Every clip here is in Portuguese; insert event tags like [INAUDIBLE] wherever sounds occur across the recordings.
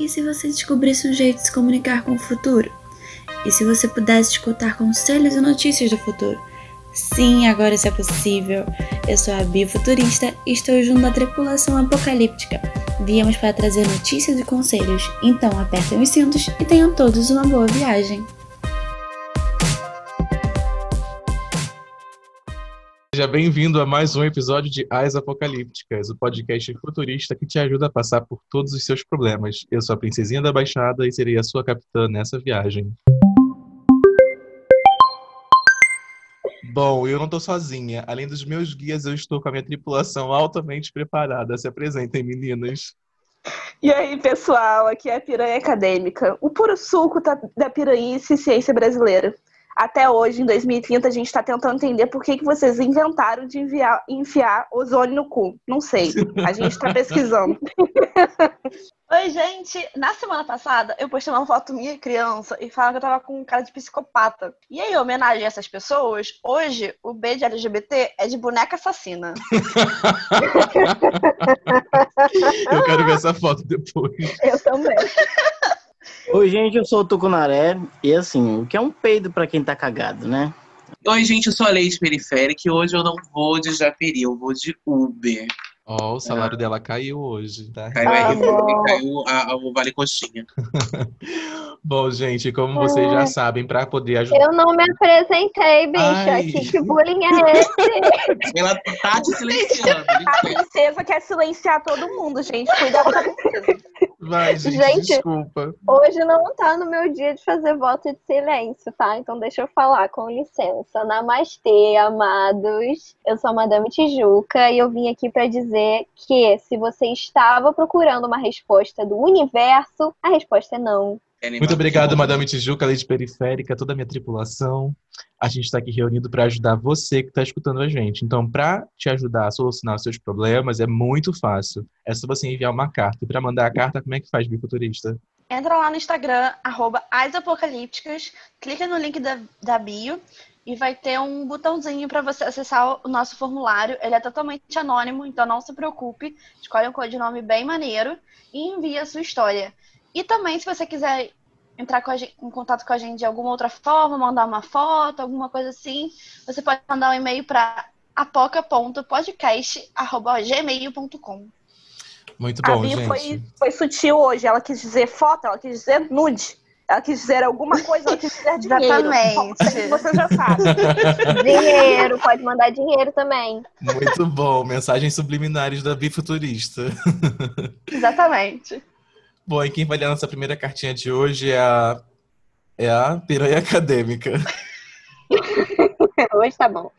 E se você descobrisse um jeito de se comunicar com o futuro? E se você pudesse escutar conselhos e notícias do futuro? Sim, agora isso é possível. Eu sou a Bia Futurista e estou junto da tripulação apocalíptica. Viemos para trazer notícias e conselhos, então apertem os cintos e tenham todos uma boa viagem. Seja bem-vindo a mais um episódio de As Apocalípticas, o podcast futurista que te ajuda a passar por todos os seus problemas. Eu sou a Princesinha da Baixada e serei a sua capitã nessa viagem. Bom, eu não estou sozinha. Além dos meus guias, eu estou com a minha tripulação altamente preparada. Se apresentem, meninas. E aí, pessoal, aqui é a Piranha Acadêmica, o puro suco da piranhice e ciência brasileira até hoje, em 2030, a gente está tentando entender por que, que vocês inventaram de enviar, enfiar ozônio no cu. Não sei. A gente está pesquisando. [LAUGHS] Oi, gente! Na semana passada, eu postei uma foto minha criança e falaram que eu tava com um cara de psicopata. E aí, em homenagem a essas pessoas, hoje o B de LGBT é de boneca assassina. [LAUGHS] eu quero ver essa foto depois. [LAUGHS] Eu também. Oi, gente, eu sou o Tucunaré. E assim, o que é um peido para quem tá cagado, né? Oi, gente, eu sou a Leite Periférica e hoje eu não vou de Japeri, eu vou de Uber. Ó, oh, o salário ah. dela caiu hoje, tá? Caiu ah, aí, caiu a, a, o Vale Coxinha. [LAUGHS] bom, gente, como vocês já sabem, para poder ajudar. Eu não me apresentei, bicha. Que bullying é esse? [LAUGHS] Ela tá te silenciando. A princesa quer silenciar todo mundo, gente. Cuidado com a princesa. Vai, gente, gente, desculpa. Hoje não tá no meu dia de fazer voto de silêncio, tá? Então deixa eu falar, com licença. Namastê, amados. Eu sou a Madame Tijuca e eu vim aqui para dizer que se você estava procurando uma resposta do universo, a resposta é não. Muito obrigado, Madame Tijuca, Lei de Periférica, toda a minha tripulação. A gente está aqui reunido para ajudar você que está escutando a gente. Então, para te ajudar a solucionar os seus problemas, é muito fácil. É só você enviar uma carta. E para mandar a carta, como é que faz, bifuturista? Entra lá no Instagram, arroba asapocalípticas, clica no link da, da bio e vai ter um botãozinho para você acessar o nosso formulário. Ele é totalmente anônimo, então não se preocupe. Escolhe um codinome bem maneiro e envia a sua história. E também, se você quiser entrar gente, em contato com a gente de alguma outra forma, mandar uma foto, alguma coisa assim, você pode mandar um e-mail para apoca.podcast.gmail.com. Muito bom, a gente. Foi, foi sutil hoje. Ela quis dizer foto, ela quis dizer nude. Ela quis dizer alguma coisa, ela quis dizer dinheiro. Exatamente. Você já sabe. [LAUGHS] dinheiro, pode mandar dinheiro também. Muito bom. Mensagens subliminares da Bifuturista. [LAUGHS] Exatamente. Bom, e quem vai ler a nossa primeira cartinha de hoje é a, é a piranha acadêmica. [LAUGHS] hoje tá bom.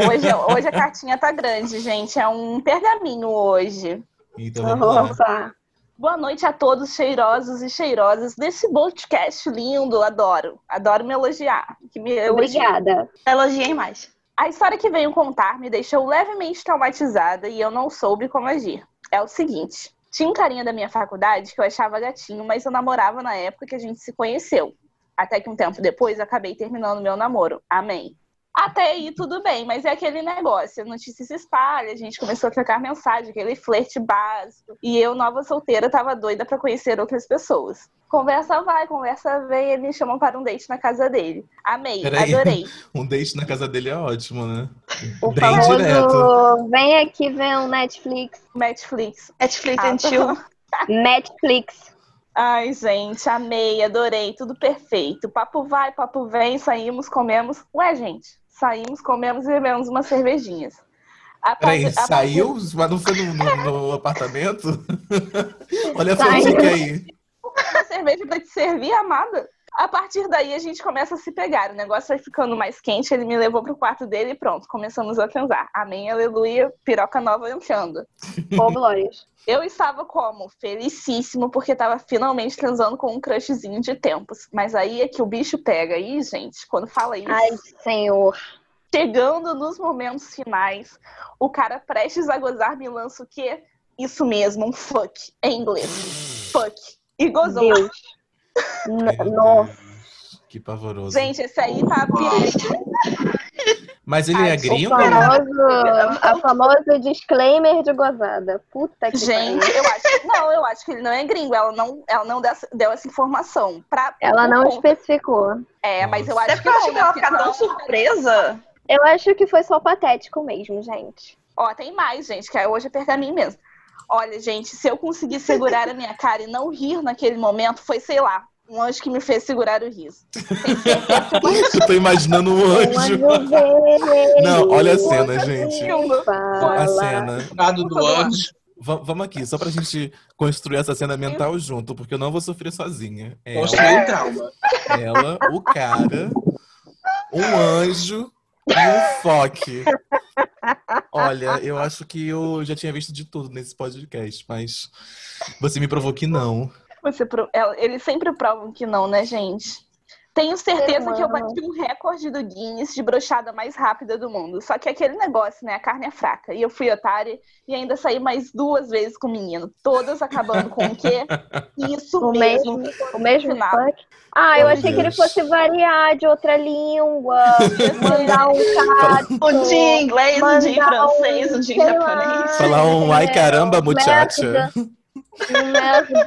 Hoje, hoje a cartinha tá grande, gente. É um pergaminho hoje. Então vamos lá. Boa noite a todos cheirosos e cheirosas desse podcast lindo. Adoro. Adoro me elogiar. Que me Obrigada. Elogiem mais. A história que venho contar me deixou levemente traumatizada e eu não soube como agir. É o seguinte. Tinha um carinha da minha faculdade que eu achava gatinho, mas eu namorava na época que a gente se conheceu. Até que um tempo depois acabei terminando meu namoro. Amém. Até aí tudo bem, mas é aquele negócio, a notícia se espalha, a gente começou a trocar mensagem, aquele flerte básico. E eu, nova solteira, tava doida para conhecer outras pessoas. Conversa vai, conversa vem, ele me chamam para um date na casa dele. Amei, Peraí. adorei. [LAUGHS] um date na casa dele é ótimo, né? O Bem famoso, direto. Vem aqui ver um Netflix. Netflix. Netflix ah, antigo. [LAUGHS] Netflix. Ai, gente, amei, adorei, tudo perfeito. Papo vai, papo vem, saímos, comemos. Ué, gente, saímos, comemos e bebemos umas cervejinhas. Peraí, saiu? Mas não foi no, no, no apartamento? [LAUGHS] Olha a fotinha aí. [LAUGHS] Uma cerveja pra te servir, amada. A partir daí a gente começa a se pegar. O negócio vai ficando mais quente, ele me levou pro quarto dele e pronto, começamos a transar. Amém, aleluia, piroca nova entrando. [LAUGHS] Ô, glórias. Eu estava como? Felicíssimo, porque estava finalmente transando com um crushzinho de tempos. Mas aí é que o bicho pega. Aí, gente, quando fala isso. Ai, senhor. Chegando nos momentos finais, o cara prestes a gozar me lança o quê? Isso mesmo, um fuck. Em inglês. Fuck. E gozou. Deus. Nossa. Que pavoroso. Gente, esse aí tá Mas ele é Ai, O gringo? famoso, a famoso disclaimer de gozada. Puta que Gente, eu acho que não, eu acho que ele não é gringo. Ela não, ela não deu, essa- informação. Pra, Ela não conta- especificou. É, mas eu acho Até que que ela ficar tão surpresa. Eu acho que foi só patético mesmo, gente. Ó, tem mais, gente, que hoje é pergaminho mesmo. Olha, gente, se eu conseguir segurar a minha cara e não rir naquele momento, foi, sei lá, um anjo que me fez segurar o riso. Eu tô imaginando um anjo. Não, olha a cena, gente. A cena. Lado do anjo. Va- vamos aqui, só pra gente construir essa cena mental junto, porque eu não vou sofrer sozinha. Ela, Construiu um trauma. ela o cara, um anjo e um foque. Olha, eu acho que eu já tinha visto de tudo nesse podcast, mas você me provou que não. Pro- ela- Eles sempre provam que não, né, gente? Tenho certeza que eu bati um recorde do Guinness de brochada mais rápida do mundo. Só que aquele negócio, né? A carne é fraca. E eu fui otária e ainda saí mais duas vezes com o menino. Todas acabando com o quê? [LAUGHS] Isso O mesmo. mesmo, o mesmo Final. fuck. Ah, eu Oh, achei que ele Deus. fosse variar de outra língua, [LAUGHS] mandar um cato. Um dia em inglês, um dia em mandar um, francês, um dia em sei lá, japonês. Falar um ai caramba, muchacha. merda. Um merda.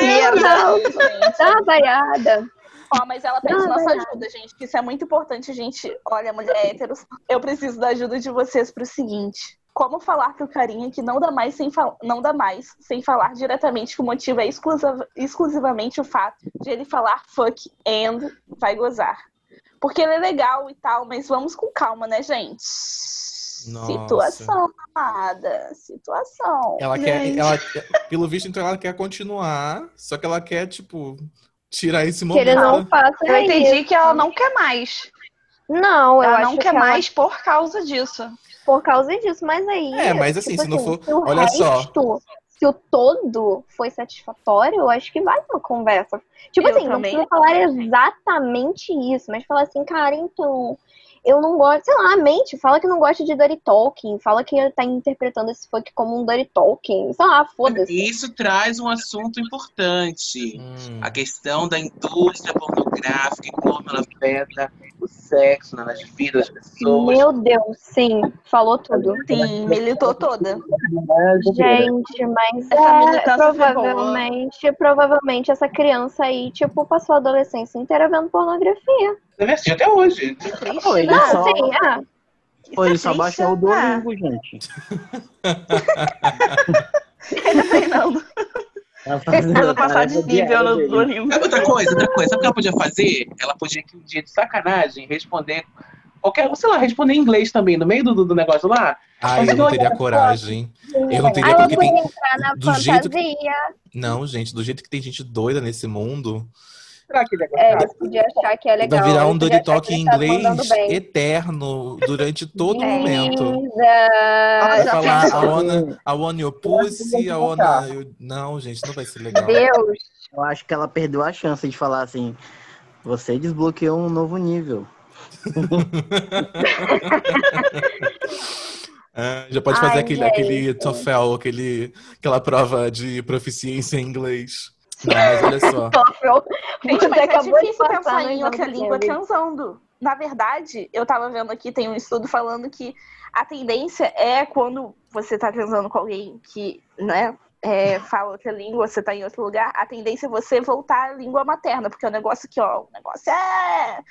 Gente. [LAUGHS] Dá uma variada. Ó, mas ela pede Não, nossa vai lá. ajuda, gente, que isso é muito importante, gente. Olha, mulher héteros, eu preciso da ajuda de vocês pro seguinte. Como falar pro carinha que não dá mais sem, fal- não dá mais sem falar diretamente que o motivo é exclusiva- exclusivamente o fato de ele falar fuck and vai gozar. Porque ele é legal e tal, mas vamos com calma, né, gente? Nossa. Situação, amada. Situação. Ela quer, Gente. ela, pelo visto, então ela quer continuar, só que ela quer, tipo, tirar esse Que ele momento. não faça Eu entendi isso. que ela não quer mais. Não, eu Ela acho não que quer ela- mais por causa disso. por causa disso. Mas aí. É, mas assim, tipo se não for- se o olha só. resto, Se o todo foi satisfatório, eu acho que vai uma conversa. Tipo Eu assim, não também. precisa falar exatamente isso, mas falar assim, cara, então. Eu não gosto, sei lá, mente, fala que não gosta de Dirty Talking, fala que tá interpretando esse funk como um Dirty Talking, sei lá, foda-se. Isso traz um assunto importante. Hum. A questão da indústria pornográfica e como ela afeta o sexo nas vidas das pessoas. Meu Deus, sim, falou tudo. Sim, militou toda. Gente, mas Essa é, provavelmente, provavelmente essa criança aí, tipo, passou a adolescência inteira vendo pornografia. Deve assistir até hoje. Pô, ele Não, só, sim, ah, pô, ele só baixou o né? Duolingo, gente. Treinando. [LAUGHS] Ela passar de nível no Duolingo. Sabe outra coisa, outra coisa. Sabe o que ela podia fazer? Ela podia que um dia de sacanagem responder. Qualquer, sei lá, responder em inglês também, no meio do, do negócio lá. Ai, eu não teria coragem. Eu não teria porque podia tem. entrar na do jeito que- fantasia. Não, gente, do jeito que tem gente doida nesse mundo, Será que ele É, ele podia achar que é legal. vai virar um achar talk em tá inglês eterno durante todo o momento. Lisa. Vai falar? I wanna, I wanna your pussy, I wanna... you-" Não, gente, não vai ser legal. Deus. Eu acho que ela perdeu a chance de falar assim: você desbloqueou um novo nível. Ah, [LAUGHS] já pode fazer Ai, aquele, gente. aquele TOEFL, aquele, aquela prova de proficiência em inglês. Não, mas olha [LAUGHS] só. Gente, mas é acabou de difícil passar pensar em outra língua transando. Na verdade, eu tava vendo aqui, tem um estudo falando que a tendência é quando você tá transando com alguém que, né, é, fala outra língua, você tá em outro lugar, a tendência é você voltar à língua materna, porque o negócio aqui, ó, o negócio é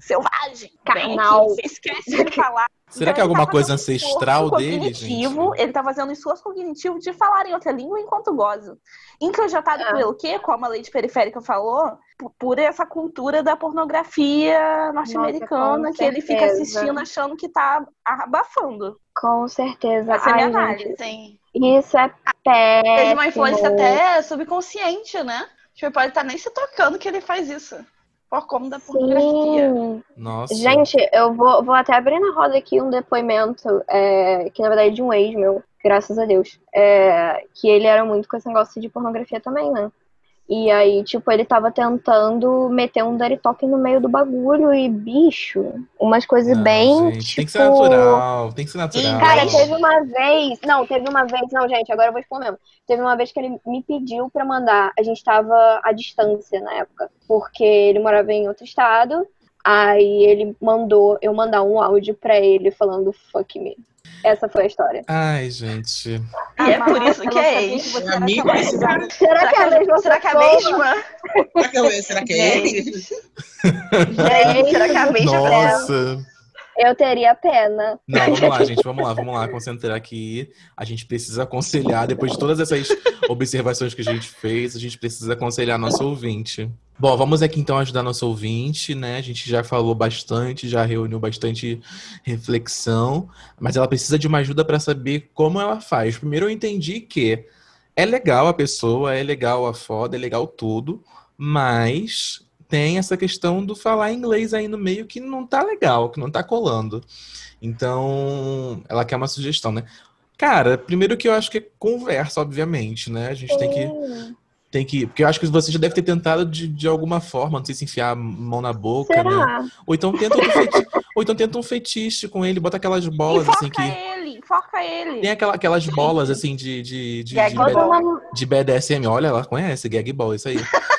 selvagem. Carnal. Você esquece de [LAUGHS] falar. Será que é Então, alguma tá coisa ancestral dele, cognitivo, gente? Ele tá fazendo um esforço cognitivo de falar em outra língua enquanto goza. Introjatado É. pelo quê? Como a lei de periférica falou, por, essa cultura da pornografia norte-americana, que ele fica assistindo achando que tá abafando. Com certeza. Essa é a minha Ai, análise. gente, Sim. isso é péssimo. Teve uma influência até subconsciente, né? Tipo, ele pode estar nem se tocando que ele faz isso. Por conta da pornografia. Sim. Nossa. Gente, eu vou, vou até abrir na roda aqui um depoimento, é, que na verdade é de um ex meu, graças a Deus. É, que ele era muito com esse negócio de pornografia também, né? E aí, tipo, ele tava tentando meter um dirty talk no meio do bagulho e, bicho, umas coisas Não, bem, gente, tipo... Tem que ser natural, tem que ser natural. Cara, teve uma vez. Não, teve uma vez. Não, gente, agora eu vou expor mesmo. Teve uma vez que ele me pediu pra mandar. A gente tava à distância na época. Porque ele morava em outro estado. Aí ele mandou eu mandar um áudio pra ele falando fuck me. Essa foi a história. Ai, gente. E é por isso que é ex. Casado. Será, que é a mesma será que é a mesma? Será que é, será que é ele? Será que é a mesma? Nossa. Eu teria pena. Não, vamos lá, gente. Vamos lá, vamos lá. Concentrar aqui. A gente precisa aconselhar, depois de todas essas observações que a gente fez, a gente precisa aconselhar nosso ouvinte. Bom, vamos aqui então ajudar nosso ouvinte, né? A gente já falou bastante, já reuniu bastante reflexão, mas ela precisa de uma ajuda para saber como ela faz. Primeiro, eu entendi que é legal a pessoa, é legal a foda, é legal tudo, mas tem essa questão do falar inglês aí no meio que não tá legal, que não tá colando. Então, ela quer uma sugestão, né? Cara, primeiro que eu acho que é conversa, obviamente, né? A gente tem que, tem que. Porque eu acho que você já deve ter tentado de, de alguma forma, não sei se enfiar a mão na boca, né? Será? Ou então tenta outro feti... Ou então tenta um fetiche com ele, bota aquelas bolas assim que. ele, enforca ele. Tem aquela, aquelas bolas assim de, de, de, de, uma... de BDSM. Olha, ela conhece, gag ball, isso aí. [LAUGHS]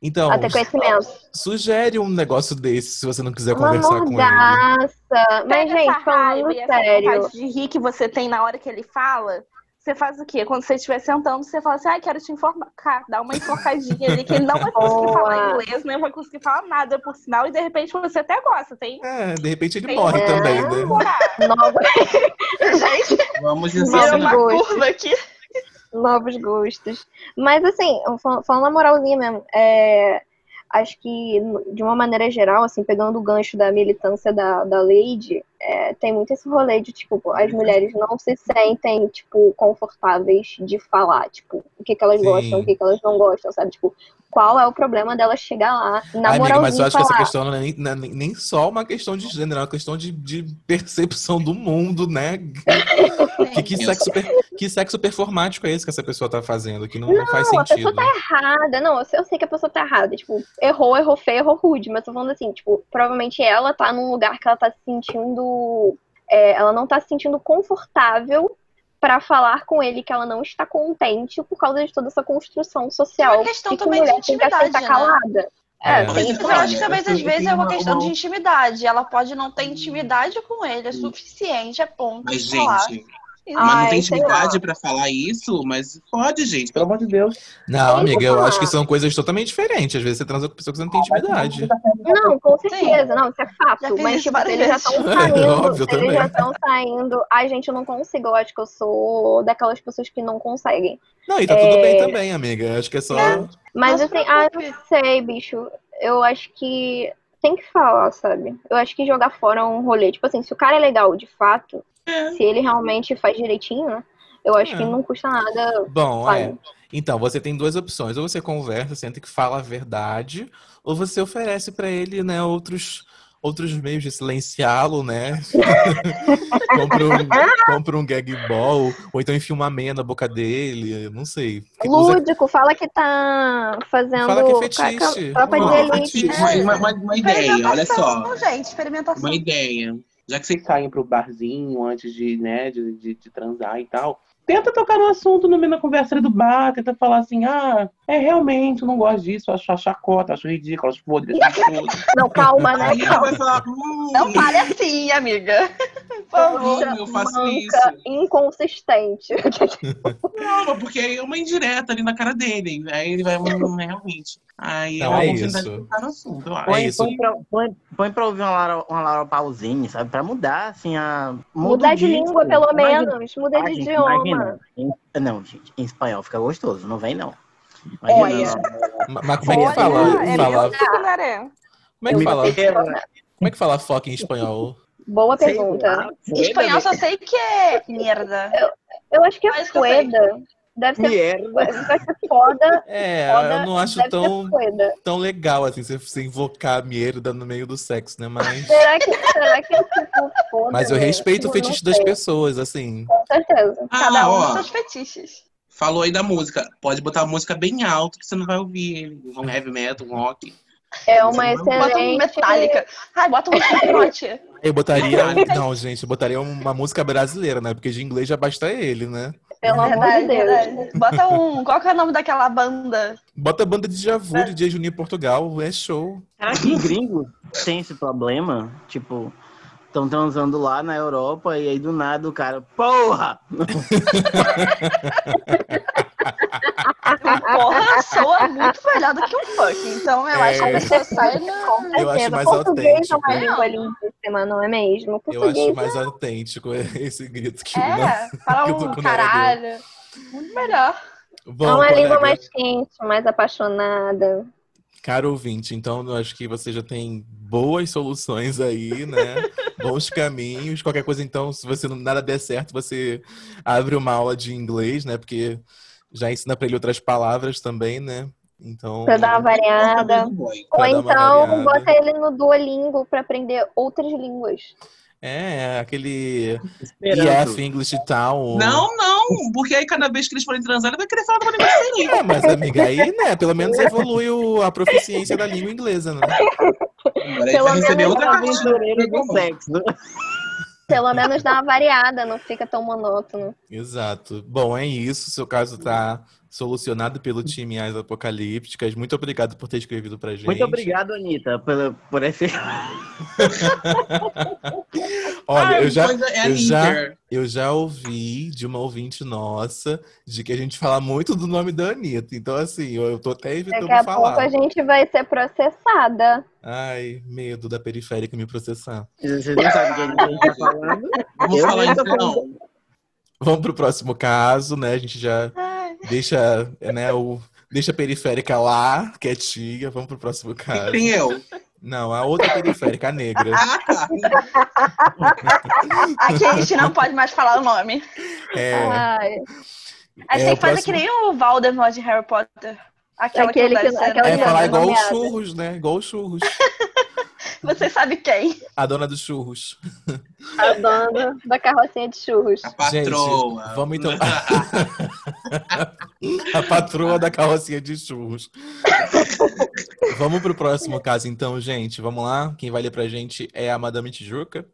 Então, Até conhecimento. sugere um negócio desse se você não quiser Uma conversar com ele. mordaça. Mas, Pega gente, raiva falando sério. de rir que você tem na hora que ele fala, você faz o quê? Quando você estiver sentando, você fala assim, ai, quero te enforcar. Dá uma enforcadinha ali, que ele não vai conseguir Boa. falar inglês, nem vai conseguir falar nada, por sinal, e de repente você até gosta, tem? É, de repente ele tem morre É. também, né? Nova... [LAUGHS] Gente, Vamos ensinar. uma curva aqui. Novos gostos. Mas assim, fal- falando na moralzinha mesmo, é, acho que de uma maneira geral, assim, pegando o gancho da militância da, da Lady, é, tem muito esse rolê de, tipo, as mulheres não se sentem, tipo, confortáveis de falar, tipo, o que, que elas Sim. gostam, o que, que elas não gostam, sabe? Tipo, qual é o problema delas chegar lá, na Ai, amiga, mas eu acho que essa falar, questão não é nem, não é nem- nem só uma questão de gênero, é uma questão de, de percepção do mundo, né? [LAUGHS] Que, que, sexo, per- que sexo performático é esse que essa pessoa tá fazendo? Que não, não faz Não, a sentido. pessoa tá errada. Não, eu sei, eu sei que a pessoa tá errada. Tipo, errou, errou feio, errou rude. Mas tô falando assim, tipo, provavelmente ela tá num lugar que ela tá se sentindo. é, ela não tá se sentindo confortável pra falar com ele que ela não está contente por causa de toda essa construção social. É uma questão que também de intimidade, né? calada. É, É. tem isso. Eu acho que talvez às vezes é uma uma- questão de uma- intimidade. Ela pode não ter intimidade com ele, é suficiente, é ponto. Mas, de falar. Mas Ai, não tem intimidade pra falar isso? Mas pode, gente, pelo amor de Deus. Não, amiga, eu falar. acho que são coisas totalmente diferentes. Às vezes você transa com pessoa que você não tem intimidade. Não, com certeza, não, isso é Já fato. fiz Mas, tipo, eles já estão [LAUGHS] É, saindo. óbvio, eu eles já estão saindo. Ai, gente, eu não consigo. Eu acho que eu sou daquelas pessoas que não conseguem. Não, e tá tudo É. bem também, amiga. Acho que é só. Mas Não se assim, ah, não sei, bicho. Eu acho que tem que falar, sabe? Eu acho que jogar fora é um rolê. Tipo assim, se o cara é legal de fato, É. se ele realmente faz direitinho, né? Eu acho É. que não custa nada. Bom, sabe? é. Então, você tem duas opções. Ou você conversa, senta que fala a verdade, ou você oferece pra ele, né, outros, outros meios de silenciá-lo, né? [LAUGHS] compra, um, compra um gag ball, ou então enfia uma meia na boca dele, não sei. Porque usa- Lúdico, fala que tá fazendo. Fala que é fetiche. Tropa de Não, elite. fetiche. Uma, uma- uma- uma ideia, olha só. Gente, experimentação. Uma ideia. Já que vocês saem pro barzinho antes de, né, de, de, de transar e tal, tenta tocar no assunto no meio da conversa do bar, tenta falar assim, ah, é realmente, eu não gosto disso, eu acho acho chacota, acho ridículo, acho podre, acho. [LAUGHS] Não, calma, né? Falar, hum, Não fale assim, amiga. Por favor. hum, eu faço isso. inconsistente. [LAUGHS] Não, mas porque aí é uma indireta ali na cara dele. Aí ele vai, hum, realmente. Aí Não, é oportunidade isso. de assunto, eu acho. Põe, isso. põe, pra, põe, põe pra ouvir uma Laura, uma Laura Pausini, sabe? Pra mudar, assim, a. muda Mudar de disco. língua, pelo menos. Mudar de idioma. imagina. Não, gente, em espanhol fica gostoso, não vem não. Olha. Mas como é que fala? é fala como é que fala? Inteira. Como é que fala foca em espanhol? Boa pergunta. Em espanhol só sei que é merda. Eu acho que é eu fueda. Deve ser, deve ser foda. É, Foda, eu não acho tão, tão legal assim você, invocar a merda no meio do sexo, né? Mas, Será que, será que é tipo foda? mas eu né? respeito o Tipo, fetiche das pessoas, assim. Com certeza. Cada Ah, um ó, com seus fetiches. Falou aí da música. Pode botar a música bem alto que você não vai ouvir ele. Um heavy metal, um rock. É uma um Bota um excelente. metálica. Ai, bota um Slipknot. [LAUGHS] Eu botaria. Não, gente, eu botaria uma música brasileira, né? Porque de inglês já basta ele, né? Pelo amor de Deus. Bota um. Qual que é o nome daquela banda? Bota a banda de Javu, de Juninho Portugal, é show. Será que gringo, tem esse problema? Tipo, estão transando lá na Europa e aí do nada o cara, porra! [LAUGHS] Porra, soa muito melhor do que um fuck. Então eu acho que a pessoa sai. Com Eu acho certeza. mais Português é autêntico. uma língua lindíssima, não é mesmo? Eu Português acho mais autêntico [LAUGHS] esse grito que [LAUGHS] o É, o fala um caralho. Muito melhor. é Bom, uma língua colega, mais quente, mais apaixonada. Caro ouvinte, então eu acho que você já tem boas soluções aí, né? [LAUGHS] Bons caminhos. Qualquer coisa, então, se você não nada der certo, você abre uma aula de inglês, né? Porque já ensina pra ele outras palavras também, né? Então, Pra dar uma variada. Ou então variada. bota ele no Duolingo pra aprender outras línguas. É aquele Esperanto. EF English Town. Não, não, porque aí cada vez que eles forem transar, ele vai querer falar uma língua diferente. É, mas amiga, aí, né? Pelo menos evolui o- a proficiência da língua inglesa, né? Agora Pelo menos outra uma cartinha. aventureiro do sexo. Pelo menos dá uma variada, não fica tão monótono. Exato. Bom, é isso. Seu caso tá solucionado pelo time As Apocalípticas. Muito obrigado por ter escrevido pra gente. Muito obrigado, Anitta, por, por esse. [LAUGHS] Olha, Ai, eu já, é eu já, eu já ouvi de uma ouvinte nossa de que a gente fala muito do nome da Anitta. Então, assim, eu, eu tô até evitando Daqui a falar. pouco a gente vai ser processada. Ai, medo da periférica me processar. Vocês não sabem quem a gente tá falando. Vamos Eu falar então. Vamos pro próximo caso, né? A gente já Ai, deixa, né, o, deixa a periférica lá, quietinha. Vamos pro próximo caso. Tem eu. Não, a outra periférica, a negra. Ah, tá. Aqui [LAUGHS] a gente não pode mais falar o nome. É, Ai, A gente É, tem que fazer próximo- que nem o Voldemort de Harry Potter. Aquela Aquele que, que- não aquela é falar igual os churros, né? Igual os churros. [LAUGHS] Você sabe quem? A dona dos churros. a dona da carrocinha de churros. A patroa. Gente, vamos então. [LAUGHS] [LAUGHS] a patroa da carrocinha de churros. vamos pro próximo caso, então, gente. Vamos lá. Quem vai ler pra gente é a Madame Tijuca.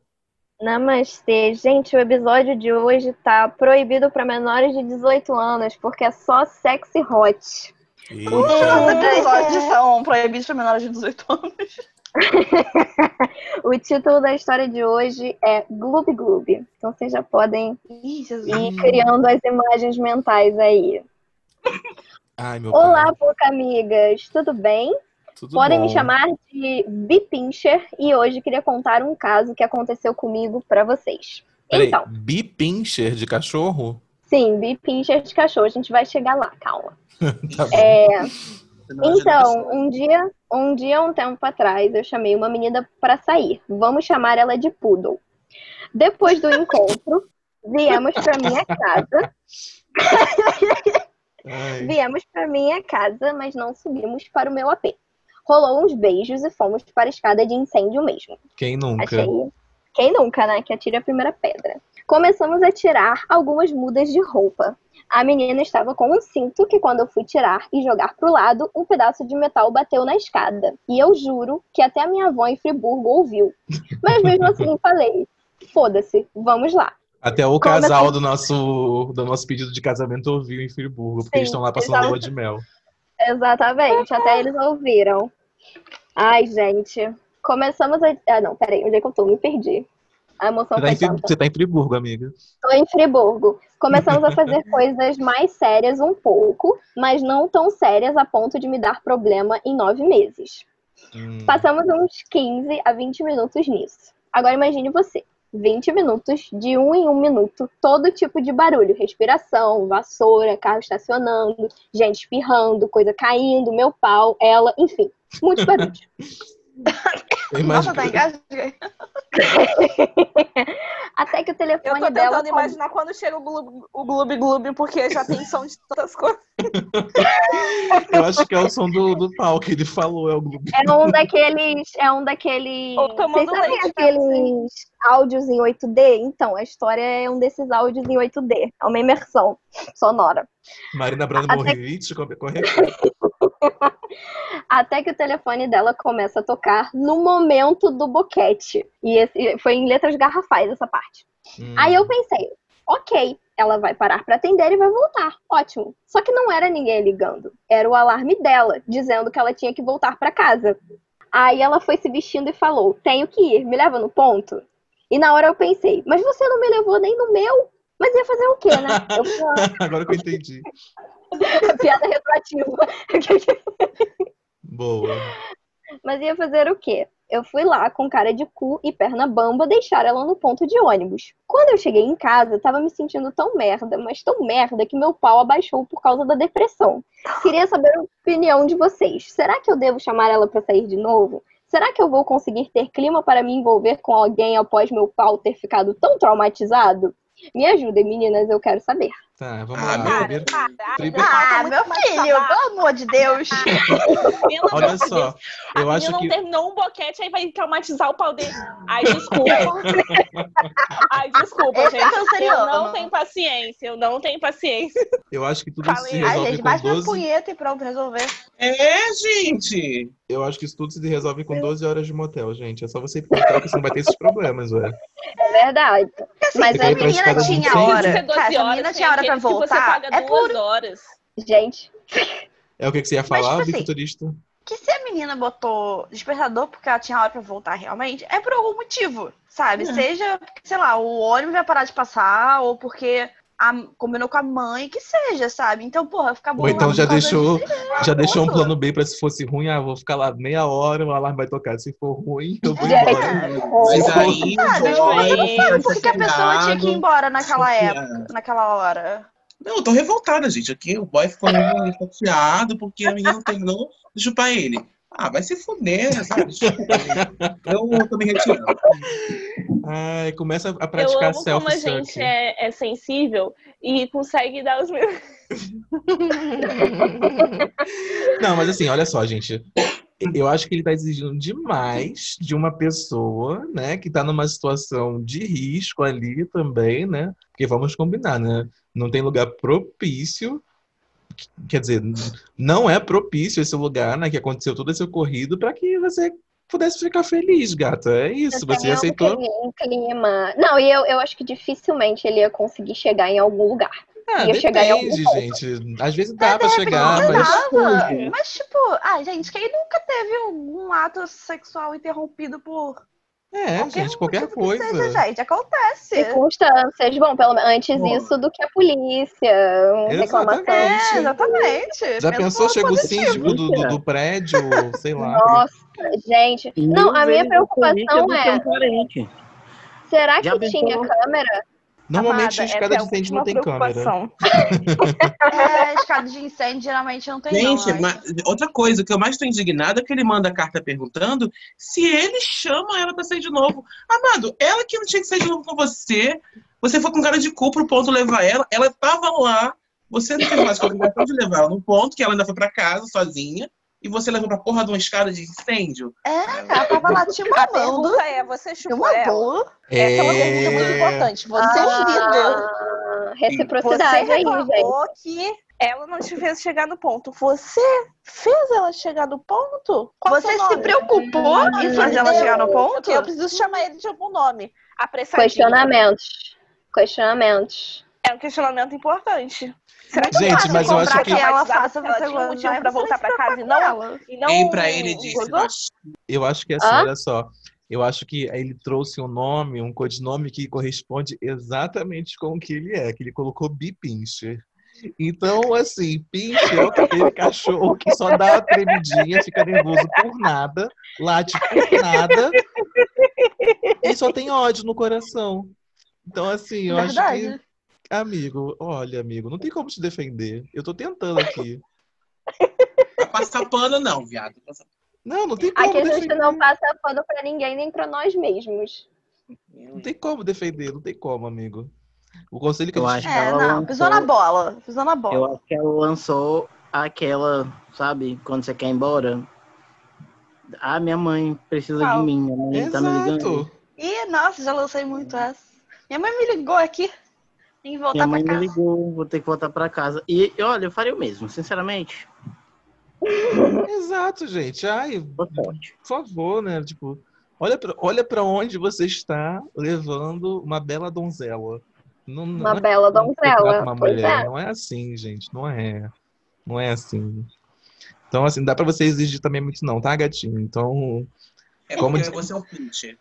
Namastê. Gente, o episódio de hoje tá proibido para menores de 18 anos, porque é só sexy hot. Eita. Todos os episódios são proibidos para menores de 18 anos. [LAUGHS] O título da história de hoje é Gloob Gloob. Então vocês já podem Ih, ir criando as imagens mentais aí. Ai, meu Olá, pai. pouca amigas. Tudo bem? Tudo Podem bom? me chamar de Bipincher e hoje queria contar um caso que aconteceu comigo para vocês. Peraí, Então, bipincher de cachorro? sim, Bipincher de cachorro. A gente vai chegar lá, calma. [LAUGHS] Tá bom. É, Então, um dia, um dia, um tempo atrás, eu chamei uma menina para sair. Vamos chamar ela de Poodle. Depois do encontro, [LAUGHS] viemos para minha casa. Viemos para minha casa, mas não subimos para o meu AP. Rolou uns beijos e fomos para a escada de incêndio mesmo. Quem nunca? Achei. Quem nunca, né? Que atira a primeira pedra. Começamos a tirar algumas mudas de roupa. A menina estava com um cinto que, quando eu fui tirar e jogar pro lado, um pedaço de metal bateu na escada. E eu juro que até a minha avó em Friburgo ouviu. Mas mesmo assim [LAUGHS] falei: foda-se, vamos lá. Até o casal assim? do nosso, do nosso pedido de casamento ouviu em Friburgo, porque Sim, eles estão lá passando exato. lua de mel. Exatamente, até eles ouviram. Ai, gente. Começamos a. Ah, não, peraí, onde é que eu tô? Me perdi. A emoção Você tá, foi em, tá em Friburgo, amiga. Estou em Friburgo. Começamos a fazer [LAUGHS] coisas mais sérias um pouco, mas não tão sérias a ponto de me dar problema em nove meses. Hum. Passamos uns 15 a 20 minutos nisso. Agora imagine você. 20 minutos, de um em um minuto, todo tipo de barulho. Respiração, vassoura, carro estacionando, gente espirrando, coisa caindo, meu pau, ela, enfim. Muitos barulhos. [LAUGHS] Eu Nossa, tá engasguei. [LAUGHS] Até que o Eu telefone tô dela. tentando imaginar quando chega o Gloob o Gloob, Gloob, porque já tem som de tantas coisas. Eu acho que é o som do, do pau que ele falou, é o Gloob. É um daqueles. É um daqueles. Ou tomando Vocês sabem leite, né? aqueles áudios em 8D? Então, a história é um desses áudios em 8D. É uma imersão sonora. Marina Brando Até- Morrivich, correto? Até que o telefone dela começa a tocar no momento do boquete. E esse, foi em letras garrafais essa parte. Hum. Aí eu pensei, ok, ela vai parar pra atender e vai voltar. Ótimo. Só que não era ninguém ligando. Era o alarme dela, dizendo que ela tinha que voltar pra casa. Aí ela foi se vestindo e falou: Tenho que ir, me leva no ponto. E na hora eu pensei: Mas você não me levou nem no meu? Mas ia fazer o quê, né? [LAUGHS] Eu falei, Agora que eu entendi. [LAUGHS] piada retroativa. Boa. Mas ia fazer o quê? Eu fui lá com cara de cu e perna bamba deixar ela no ponto de ônibus. Quando eu cheguei em casa, tava me sentindo tão merda, mas tão merda que meu pau abaixou por causa da depressão. Queria saber a opinião de vocês. Será que eu devo chamar ela pra sair de novo? Será que eu vou conseguir ter clima para me envolver com alguém após meu pau ter ficado tão traumatizado? Me ajudem, meninas, eu quero saber. Tá, vamos Ah, lá. cara, Primeiro, primeiro- Ah, meu filho, pelo amor de Deus. Pelo olha só, Deus. A eu acho menina que não terminou um boquete, aí vai traumatizar o pau dele. Ai, desculpa. [LAUGHS] Ai, desculpa, Esse é gente. Eu canceriano. não tenho paciência, eu não tenho paciência. eu acho que tudo Falei, se ai, Ai, resolve gente, com bate na 12. punheta e pronto, resolver. É, gente. Eu acho que isso tudo se resolve com 12 horas de motel, gente. É só você ir pro motel que você não vai ter esses problemas, ué. É verdade. Mas Se a menina tinha 26. hora, Ser 12 cara, se a menina tinha hora pra voltar, é por horas. gente, É o que, que você ia falar, tipo o assim, bifuturista? que se a menina botou despertador porque ela tinha hora pra voltar realmente, é por algum motivo, sabe? É. Seja, sei lá, o ônibus vai parar de passar, ou porque a- combinou com a mãe, que seja, sabe? Então, porra, ficar Ou então já deixou, disso, já deixou um plano B pra se fosse ruim, ah, vou ficar lá meia hora, o alarme vai tocar. Se for ruim, eu vou Gente, embora. Mas aí o deixa boy eu vai ficar Por que a pessoa tinha que ir embora naquela época, naquela hora? Não, eu tô revoltada, gente. Aqui o boy ficou chateado porque a menina terminou de chupar ele. Ah, vai se fuder, sabe? Eu tô me retirando. Ai, começa a Eu praticar amo como a gente é, é sensível e consegue dar os meus. [LAUGHS] Não, mas assim, olha só, gente. Eu acho que ele tá exigindo demais de uma pessoa, né, que tá numa situação de risco ali também, né? Porque vamos combinar, né? Não tem lugar propício. Quer dizer, não é propício esse lugar, né, que aconteceu todo esse ocorrido para que você pudesse ficar feliz, gata. É isso, eu você aceitou. Um clima. Não, e eu, eu acho que dificilmente ele ia conseguir chegar em algum lugar. Ah, ia chegar em algum depende, ponto. gente. Às vezes dá pra chegar, Não mas dava. Mas, tipo, ai, gente, quem nunca teve um, um ato sexual interrompido por é, gente, qualquer coisa. seja, gente, acontece. Circunstâncias. Bom, pelo menos antes Bom. isso do que a polícia, reclamação. É, exatamente. Já Mesmo pensou? Chega o positivo. síndico do, do, do prédio, sei lá. Nossa, gente. Não, a minha preocupação é, será que tinha câmera? Normalmente, Amada, escada essa é de incêndio não tem câmera. preocupação. [LAUGHS] É, escada de incêndio geralmente não tem Gente, não. mas outra coisa que eu mais tô indignada é que ele manda a carta perguntando se ele chama ela pra sair de novo. Amado, ela que não tinha que sair de novo com você. Você foi com cara de cu pro ponto levar ela. Ela tava lá. Você não teve mais que a obrigação de levar ela no ponto, que ela ainda foi pra casa sozinha. E você levou pra porra de uma escada de incêndio. É, ela tava lá [LAUGHS] te A mamando. pergunta é: você chupou uma ela? boa. Essa é uma pergunta muito É... importante. Você Ah, Você reciprocidade aí, gente. que ela não te fez chegar no ponto. Você fez ela chegar no ponto? Qual Você seu se preocupou em fazer ela chegar no ponto? Porque eu preciso chamar ele de algum nome. Apressadinho. Questionamentos. Questionamentos. É um questionamento importante. Será que Gente, você mas eu acho que- que ela faça você um motivo pra você voltar pra casa e não, ela. e não Ei, pra ele disse, gozou? "Mas Eu acho que assim, Hã? olha só. Eu acho que ele trouxe um nome, um codinome que corresponde exatamente com o que ele é, que ele colocou Bipincher. Então, assim, Pincher é aquele cachorro que só dá uma tremidinha, fica nervoso por nada, late por nada e só tem ódio no coração. Então, assim, eu acho Verdade. que, amigo, olha, amigo, não tem como te defender. Eu tô tentando aqui. [LAUGHS] Pra passar pano, não, viado. Não, não tem como Aqui a gente defender. não passa pano pra ninguém, nem pra nós mesmos. Não tem como defender, não tem como, amigo. O conselho que Eu a gente acho É, Ela não, lançou- pisou na bola. Pisou na bola. Eu acho que ela lançou aquela, sabe, quando você quer ir embora. Ah, minha mãe precisa de mim, minha mãe tá me ligando. Exato. Ih, nossa, já lancei muito essa. Minha mãe me ligou aqui. Tem que voltar Minha mãe pra me casa. ligou, vou ter que voltar pra casa. E olha, eu faria o mesmo, sinceramente. Exato, gente. Ai, por favor, né? Tipo, olha pra, olha pra onde você está levando uma bela donzela. Não, não Uma é bela trata donzela. Uma mulher. é. Não é assim, gente. Não é. Não é assim. Então, assim, não dá pra você exigir também muito não, tá, gatinho? Então, É Como diz- você é um pinche.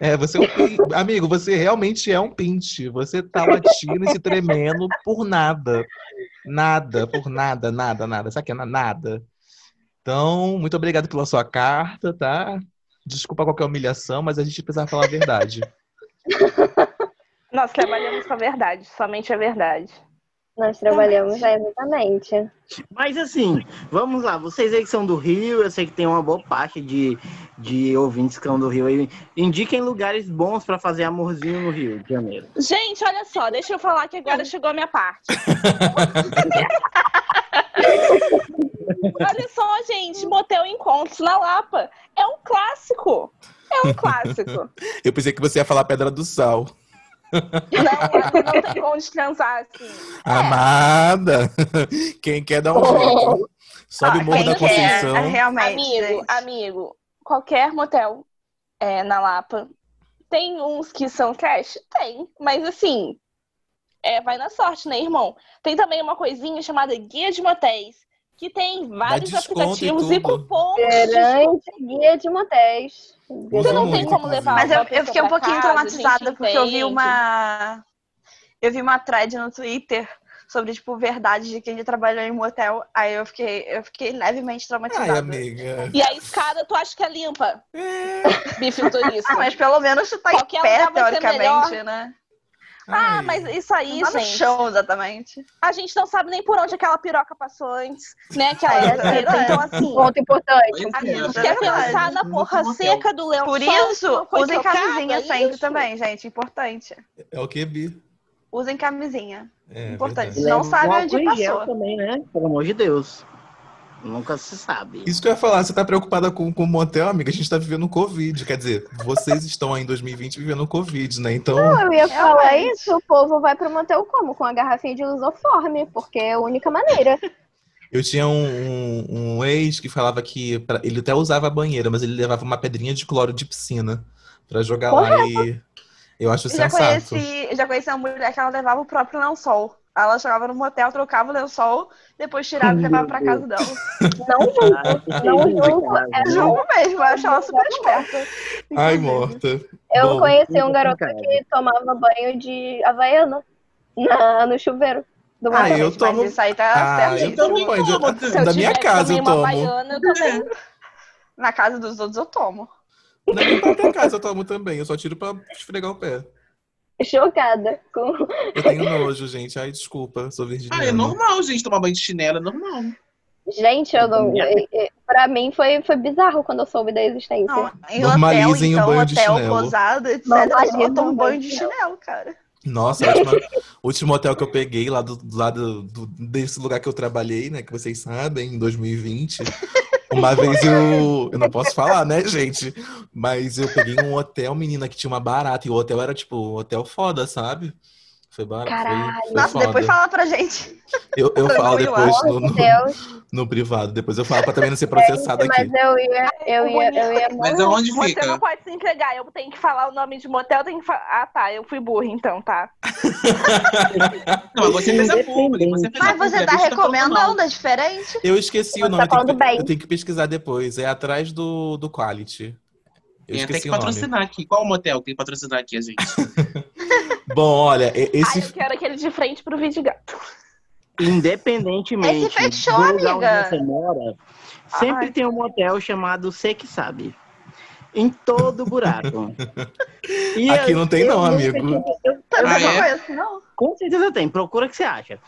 É, você é um Amigo, você realmente é um pinte. Você tá latindo e se tremendo por nada. Nada, por nada, nada, nada. Sabe que é na- nada? Então, muito obrigado pela sua carta, tá? Desculpa qualquer humilhação, mas a gente precisa falar a verdade. Nós trabalhamos com a verdade, somente a verdade. Nós trabalhamos é, exatamente. Mas assim, vamos lá. Vocês aí que são do Rio, eu sei que tem uma boa parte de, de ouvintes que são do Rio aí. Indiquem lugares bons pra fazer amorzinho no Rio de Janeiro. Gente, olha só, deixa eu falar que agora chegou a minha parte. olha só, gente, Motel Encontros na Lapa. É um clássico. É um clássico. Eu pensei que você ia falar Pedra do Sal. Não, não tem como de transar assim. Amada! Quem quer dar um jeito? Sobe o Morro Quem da quer, Conceição. é, realmente. Amigo, amigo, qualquer motel é, na Lapa tem uns que são trash? Tem, mas assim, é, vai na sorte, né, irmão? Tem também uma coisinha chamada Guia de Motéis, que tem vários e aplicativos e, tudo. cupons. de Grande guia de motéis. Você não tem como levar Mas eu, eu fiquei um pouquinho casa, traumatizada porque eu vi entende. uma. Eu vi uma thread no Twitter sobre, tipo, verdade de quem já trabalhou em motel. Aí eu fiquei, eu fiquei levemente traumatizada. Ai, amiga. E a escada, tu acha que é limpa? É. Bife turista. Ah, mas pelo menos tu tá em Qualquer pé, vai ser teoricamente, melhor. né? Ah, Ai. mas isso aí, Não tá no gente. chão, exatamente. A gente não sabe nem por onde aquela piroca passou antes, né? Aquela É, essa- verdade. Então, assim, Ponto importante. A é, gente eu quer pensar na porra seca do leão. Por isso, usem camisinha sempre isso. também, gente. Importante. É o que, Bi? Usem camisinha. É, Importante. verdade. Não sabe onde passou. também, né? Pelo amor de Deus. Nunca se sabe. Isso que eu ia falar, você tá preocupada com com o motel, amiga? A gente tá vivendo Covid. Quer dizer, vocês estão aí em 2020 vivendo Covid, né? Então, Eu ia falar Realmente. isso, o povo vai pro motel como? Com a garrafinha de lusoforme, porque é a única maneira. [LAUGHS] eu tinha um, um- um ex que falava que pra- ele até usava a banheira, mas ele levava uma pedrinha de cloro de piscina pra jogar lá e eu acho Eu já sensato. conheci, eu já conheci uma mulher que ela levava o próprio lençol. Ela chegava no motel, trocava o lençol, depois tirava e levava pra casa dela. [LAUGHS] Não julgo, não julgo. É Julgo mesmo, eu acho ela super esperta. Ai, morta. Eu Bom, conheci um garoto cara. que tomava banho de havaiana na, no chuveiro do Ah, eu Mas tomo. isso aí tá Ah, eu certíssimo. tomo banho eu da minha tiver casa, eu tomo. Havaiana, eu também. Na casa dos outros eu tomo. Na minha própria casa eu tomo também. Eu só tiro pra esfregar o pé. Chocada. Com... Eu tenho nojo, gente. Ai, desculpa, sou virginiana. Ah, é normal, gente, tomar banho de chinelo, é normal. Gente, eu não. Pra mim foi, foi bizarro quando eu soube da existência. Não, em Normalizem o hotel, então, banho de hotel, chinelo. posada, etc. Normalizem Eu tomo o banho de de chinelo, cara. Nossa, o último hotel que eu peguei lá do, do lado do- desse lugar que eu trabalhei, né? Que vocês sabem, em 2020. Uma vez eu. Eu não posso falar, né, gente? Mas eu peguei um hotel, menina, que tinha uma barata. E o hotel era, tipo, um hotel foda, sabe? Foi barato. Foi, Caralho. foi Nossa, foda. depois fala pra gente. Eu, eu [LAUGHS] falo depois no, no, no privado. Depois eu falo pra também não ser processado Mas aqui. eu ia, eu ia, eu ia Mas morrer. aonde Você fica? não pode se entregar. Eu tenho que falar o nome de motel, tenho que falar. Ah, tá. Eu fui burra, então, tá. Não, mas você fez a publi. Você fez a Mas você tá recomendando, é diferente? Eu esqueci o Você nome, tá eu tenho, falando que, bem. eu tenho que pesquisar depois. É atrás do, do Quality. Eu Tem até que o nome. patrocinar aqui. Qual o motel que tem que patrocinar aqui, a gente? [LAUGHS] Bom, olha, e- Ai, esse. eu quero aquele de frente pro Vidigato. Independentemente Esse fechou, do lugar amiga. onde você mora, sempre Ai. tem um motel chamado Você Que Sabe. Em todo buraco. [LAUGHS] E Aqui eu- não tem, eu não, nunca amigo. eu- Eu Ah, não é? conheço, não. com certeza tem, procura que você acha.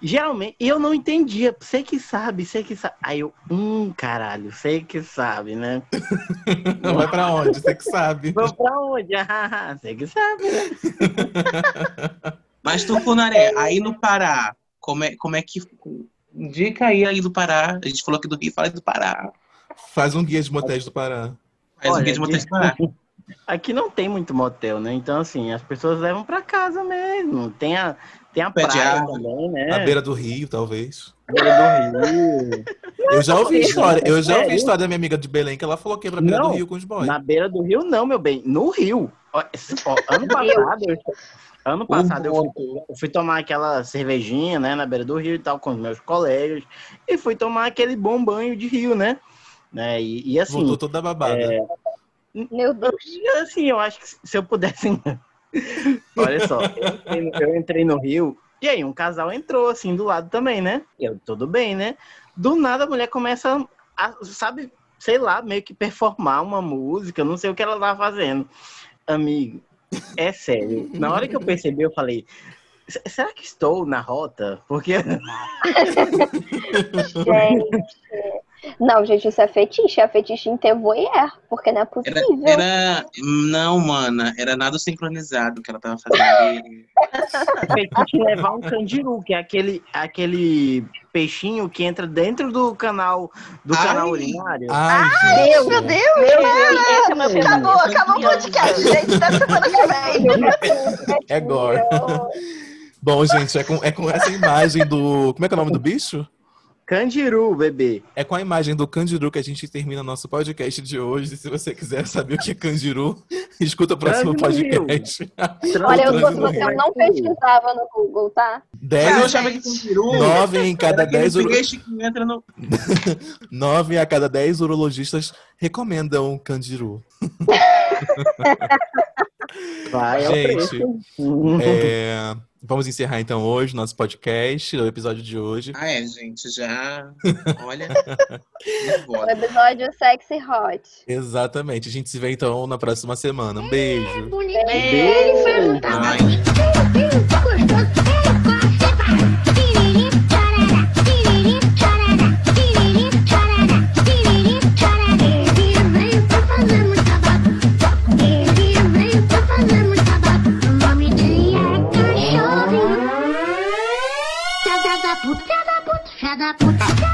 Geralmente, eu não entendia, você que sabe, você que sabe. Aí eu, hum, caralho, você que sabe, né? [LAUGHS] Vai pra onde? Você que sabe. Vou pra onde? Ah, [LAUGHS] você que sabe, né? [LAUGHS] Mas Tucunaré, aí no Pará, como é, como é que. Indica aí aí do Pará. A gente falou aqui do Rio, fala do Pará. Faz um guia de motéis do Pará. Faz um Olha, guia de motéis do Pará. Aqui não tem muito motel, né? Então, assim, as pessoas levam pra casa mesmo. Tem a, tem a Pé praia também, né? À beira do rio, talvez. beira do rio. Eu já ouvi história. Eu já ouvi história da minha amiga de Belém que ela falou que ia pra beira Não, do rio com os boys. Na beira do rio, não, meu bem. No rio. Ó, ó, ano [LAUGHS] passado, eu, ano passado eu, fui, eu fui tomar aquela cervejinha, né, na beira do rio e tal, com os meus colegas, e fui tomar aquele bom banho de rio, né? né? E, e assim. Voltou toda babada. é, Meu Deus. eu- assim, eu acho que se eu pudesse. [LAUGHS] Olha só, eu entrei, no- eu entrei no rio, e aí um casal entrou assim do lado também, né? Eu, tudo bem, né? Do nada a mulher começa a, sabe, sei lá, meio que performar uma música, não sei o que ela tava fazendo. Amigo, é sério. Na hora que eu percebi, eu falei. "S- Será que estou na rota? Porque [LAUGHS] [LAUGHS] Gente. Não, gente, isso é fetiche. É fetiche em ter voyeur, porque não é Era, possível. era. Não, mana, era nada sincronizado que ela tava fazendo [LAUGHS] fetiche levar um candiru, que é aquele, aquele peixinho que entra dentro do canal do Ai. canal urinário. Ai, Deus, Meu Deus! Meu Deus, esse é o meu Acabou, acabou o podcast, gente. Até semana que vem. É [LAUGHS] gore. Bom, gente, é com, é com essa imagem do. Como é que é o nome do bicho? Candiru, bebê. É com a imagem do Candiru que a gente termina nosso podcast de hoje. Se você quiser saber o que é Candiru, [LAUGHS] escuta o próximo podcast. Olha, eu, no eu não pesquisava no Google, tá? Mas eu Dez, achava que Candiru. nove em cada era aquele dez uro- peixe que entra no. [LAUGHS] nove a cada dez urologistas recomendam Candiru. [LAUGHS] Vai Gente, preço. É, [LAUGHS] vamos encerrar então hoje nosso podcast, o episódio de hoje. Ah, é, gente, já. Olha. [LAUGHS] O episódio sexy hot. Exatamente. A gente se vê então na próxima semana. Um beijo. Beijo. Ai, Filha da puta.